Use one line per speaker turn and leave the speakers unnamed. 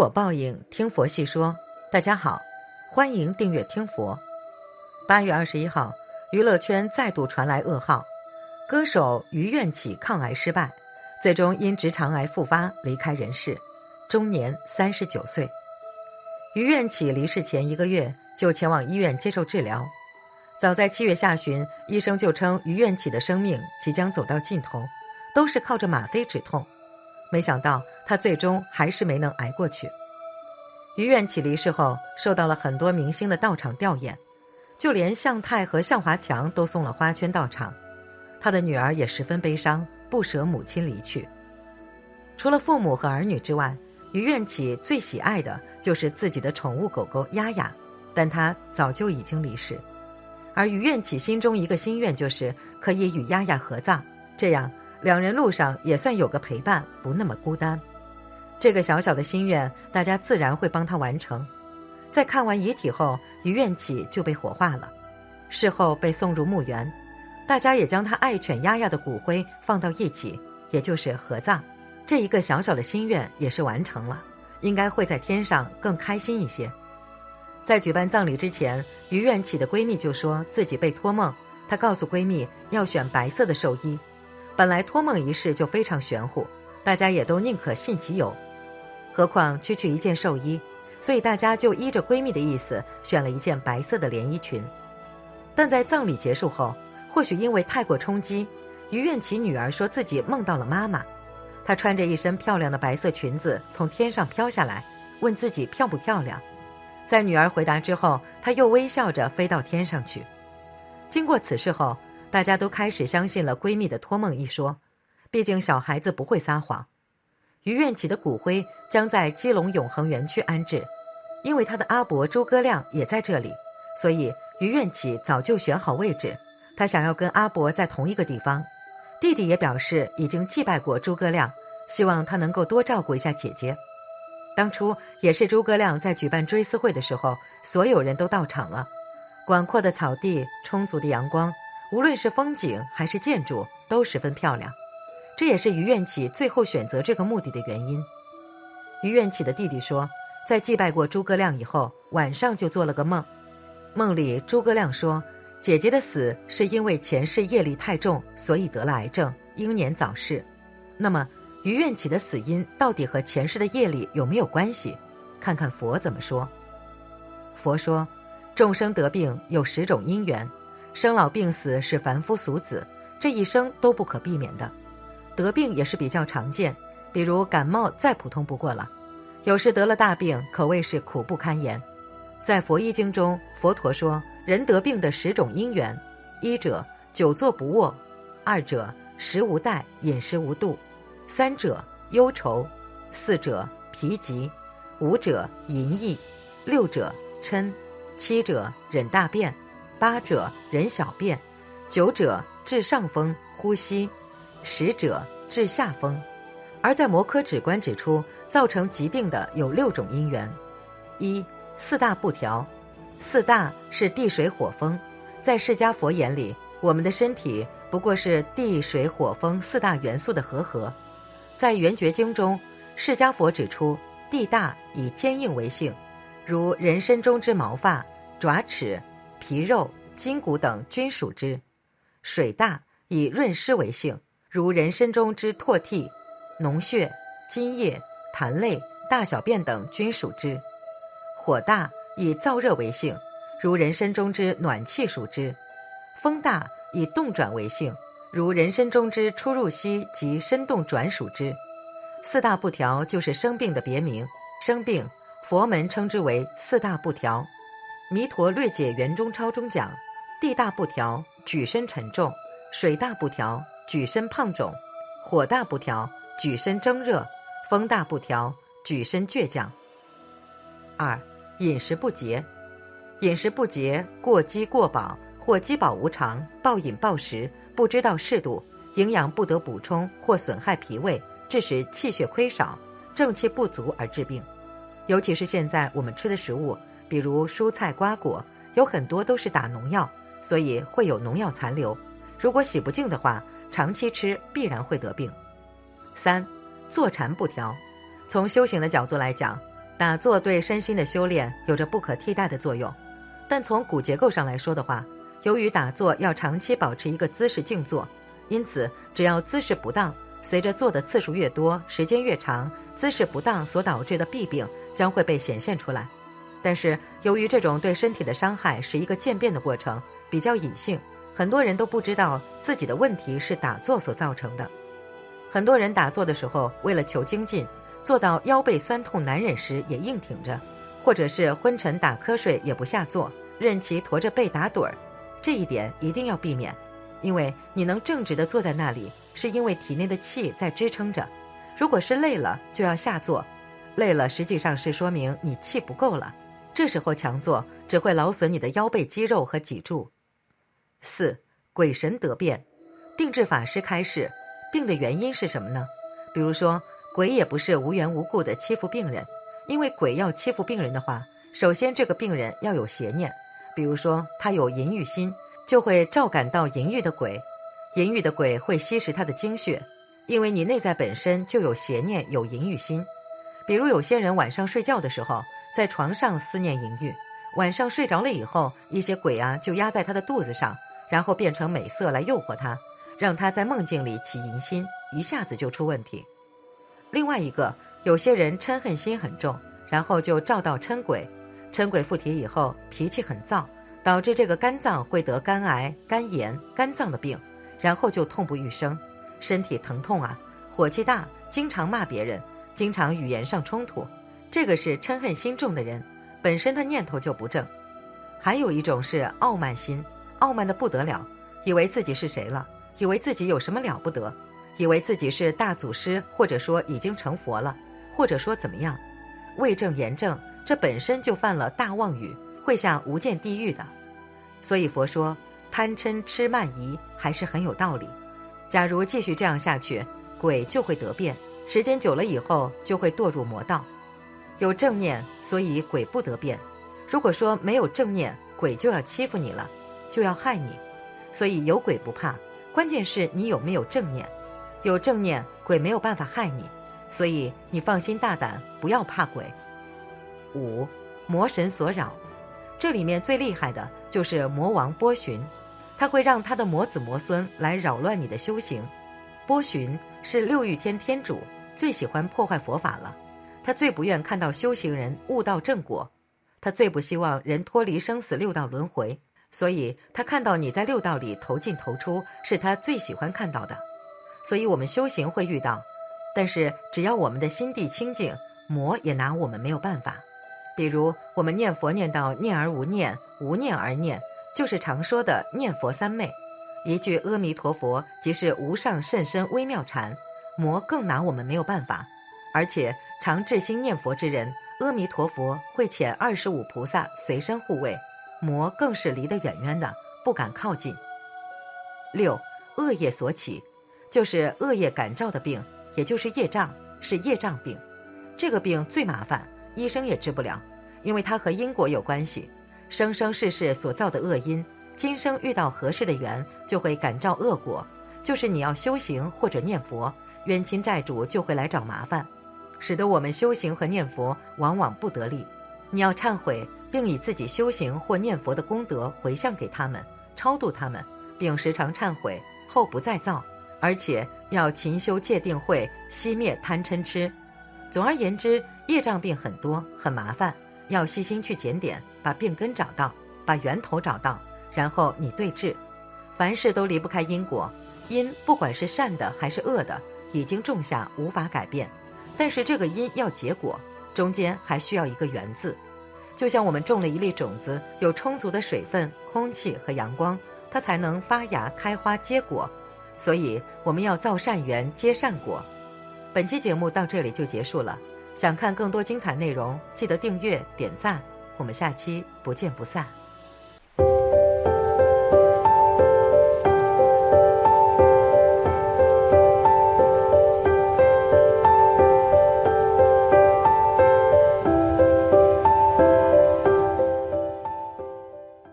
果报应，听佛细说。大家好，欢迎订阅听佛。八月二十一号，娱乐圈再度传来噩耗，歌手于愿起抗癌失败，最终因直肠癌复发离开人世，终年三十九岁。于愿起离世前一个月就前往医院接受治疗，早在七月下旬，医生就称于愿起的生命即将走到尽头，都是靠着吗啡止痛。没想到他最终还是没能挨过去。于愿起离世后，受到了很多明星的到场吊唁，就连向太和向华强都送了花圈到场。他的女儿也十分悲伤，不舍母亲离去。除了父母和儿女之外，于愿起最喜爱的就是自己的宠物狗狗丫丫，但它早就已经离世。而于愿起心中一个心愿就是可以与丫丫合葬，这样。两人路上也算有个陪伴，不那么孤单。这个小小的心愿，大家自然会帮他完成。在看完遗体后，于愿起就被火化了，事后被送入墓园，大家也将他爱犬丫丫的骨灰放到一起，也就是合葬。这一个小小的心愿也是完成了，应该会在天上更开心一些。在举办葬礼之前，于愿起的闺蜜就说自己被托梦，她告诉闺蜜要选白色的寿衣。本来托梦一事就非常玄乎，大家也都宁可信其有，何况区区一件寿衣，所以大家就依着闺蜜的意思选了一件白色的连衣裙。但在葬礼结束后，或许因为太过冲击，于愿起女儿说自己梦到了妈妈，她穿着一身漂亮的白色裙子从天上飘下来，问自己漂不漂亮。在女儿回答之后，她又微笑着飞到天上去。经过此事后。大家都开始相信了闺蜜的托梦一说，毕竟小孩子不会撒谎。于愿起的骨灰将在基隆永恒园区安置，因为他的阿伯诸葛亮也在这里，所以于愿起早就选好位置。他想要跟阿伯在同一个地方。弟弟也表示已经祭拜过诸葛亮，希望他能够多照顾一下姐姐。当初也是诸葛亮在举办追思会的时候，所有人都到场了。广阔的草地，充足的阳光。无论是风景还是建筑都十分漂亮，这也是于愿起最后选择这个墓地的原因。于愿起的弟弟说，在祭拜过诸葛亮以后，晚上就做了个梦，梦里诸葛亮说，姐姐的死是因为前世业力太重，所以得了癌症，英年早逝。那么于愿起的死因到底和前世的业力有没有关系？看看佛怎么说。佛说，众生得病有十种因缘。生老病死是凡夫俗子这一生都不可避免的，得病也是比较常见，比如感冒再普通不过了，有时得了大病可谓是苦不堪言。在佛医经中，佛陀说人得病的十种因缘：一者久坐不卧；二者食无待，饮食无度；三者忧愁；四者疲疾；五者淫逸；六者嗔；七者忍大便。八者人小便，九者治上风呼吸，十者治下风。而在摩诃止观指出，造成疾病的有六种因缘：一四大不调，四大是地水火风。在释迦佛眼里，我们的身体不过是地水火风四大元素的合合。在圆觉经中，释迦佛指出，地大以坚硬为性，如人身中之毛发、爪齿。皮肉、筋骨等均属之；水大以润湿为性，如人身中之唾涕、脓血、津液、痰泪、大小便等均属之；火大以燥热为性，如人身中之暖气属之；风大以动转为性，如人身中之出入息及身动转属之。四大不调就是生病的别名，生病佛门称之为四大不调。《弥陀略解圆中钞》中讲：地大不调，举身沉重；水大不调，举身胖肿；火大不调，举身蒸热；风大不调，举身倔强。二、饮食不节，饮食不节，过饥过饱，或饥饱无常，暴饮暴食，不知道适度，营养不得补充，或损害脾胃，致使气血亏少，正气不足而致病。尤其是现在我们吃的食物。比如蔬菜瓜果有很多都是打农药，所以会有农药残留。如果洗不净的话，长期吃必然会得病。三，坐禅不调。从修行的角度来讲，打坐对身心的修炼有着不可替代的作用，但从骨结构上来说的话，由于打坐要长期保持一个姿势静坐，因此只要姿势不当，随着坐的次数越多，时间越长，姿势不当所导致的弊病将会被显现出来。但是由于这种对身体的伤害是一个渐变的过程，比较隐性，很多人都不知道自己的问题是打坐所造成的。很多人打坐的时候，为了求精进。做到腰背酸痛难忍时也硬挺着，或者是昏沉打瞌睡也不下坐，任其驼着背打盹儿，这一点一定要避免，因为你能正直的坐在那里，是因为体内的气在支撑着。如果是累了就要下坐，累了实际上是说明你气不够了，这时候强做只会劳损你的腰背肌肉和脊柱。四鬼神得变，定制法师开示，病的原因是什么呢？比如说。鬼也不是无缘无故的欺负病人，因为鬼要欺负病人的话，首先这个病人要有邪念，比如说他有淫欲心，就会召感到淫欲的鬼，淫欲的鬼会吸食他的精血，因为你内在本身就有邪念，有淫欲心。比如有些人晚上睡觉的时候，在床上思念淫欲，晚上睡着了以后，一些鬼啊就压在他的肚子上，然后变成美色来诱惑他，让他在梦境里起淫心，一下子就出问题。另外一个，有些人嗔恨心很重，然后就照到嗔鬼，嗔鬼附体以后脾气很燥，导致这个肝脏会得肝癌、肝炎、肝脏的病，然后就痛不欲生，身体疼痛啊，火气大，经常骂别人，经常语言上冲突，这个是嗔恨心重的人，本身他念头就不正。还有一种是傲慢心，傲慢的不得了，以为自己是谁了，以为自己有什么了不得。以为自己是大祖师，或者说已经成佛了，或者说怎么样，为正言正，这本身就犯了大妄语，会下无间地狱的。所以佛说贪嗔痴慢疑还是很有道理。假如继续这样下去，鬼就会得变，时间久了以后就会堕入魔道。有正念，所以鬼不得变；如果说没有正念，鬼就要欺负你了，就要害你。所以有鬼不怕，关键是你有没有正念。有正念，鬼没有办法害你，所以你放心大胆，不要怕鬼。五，魔神所扰，这里面最厉害的就是魔王波旬，他会让他的魔子魔孙来扰乱你的修行。波旬是六欲天天主，最喜欢破坏佛法了，他最不愿看到修行人悟道正果，他最不希望人脱离生死六道轮回，所以他看到你在六道里投进投出，是他最喜欢看到的。所以，我们修行会遇到，但是只要我们的心地清净，魔也拿我们没有办法。比如，我们念佛念到念而无念，无念而念，就是常说的念佛三昧。一句阿弥陀佛即是无上甚深微妙禅，魔更拿我们没有办法。而且，常至心念佛之人，阿弥陀佛会遣二十五菩萨随身护卫，魔更是离得远远的，不敢靠近。六恶业所起。就是恶业感召的病，也就是业障，是业障病。这个病最麻烦，医生也治不了，因为它和因果有关系。生生世世所造的恶因，今生遇到合适的缘，就会感召恶果。就是你要修行或者念佛，冤亲债主就会来找麻烦，使得我们修行和念佛往往不得力。你要忏悔，并以自己修行或念佛的功德回向给他们，超度他们，并时常忏悔后不再造。而且要勤修戒定慧，熄灭贪嗔痴。总而言之，业障病很多，很麻烦，要细心去检点，把病根找到，把源头找到，然后你对治。凡事都离不开因果，因不管是善的还是恶的，已经种下，无法改变。但是这个因要结果，中间还需要一个缘字。就像我们种了一粒种子，有充足的水分、空气和阳光，它才能发芽、开花、结果。所以我们要造善缘，结善果。本期节目到这里就结束了。想看更多精彩内容，记得订阅点赞。我们下期不见不散。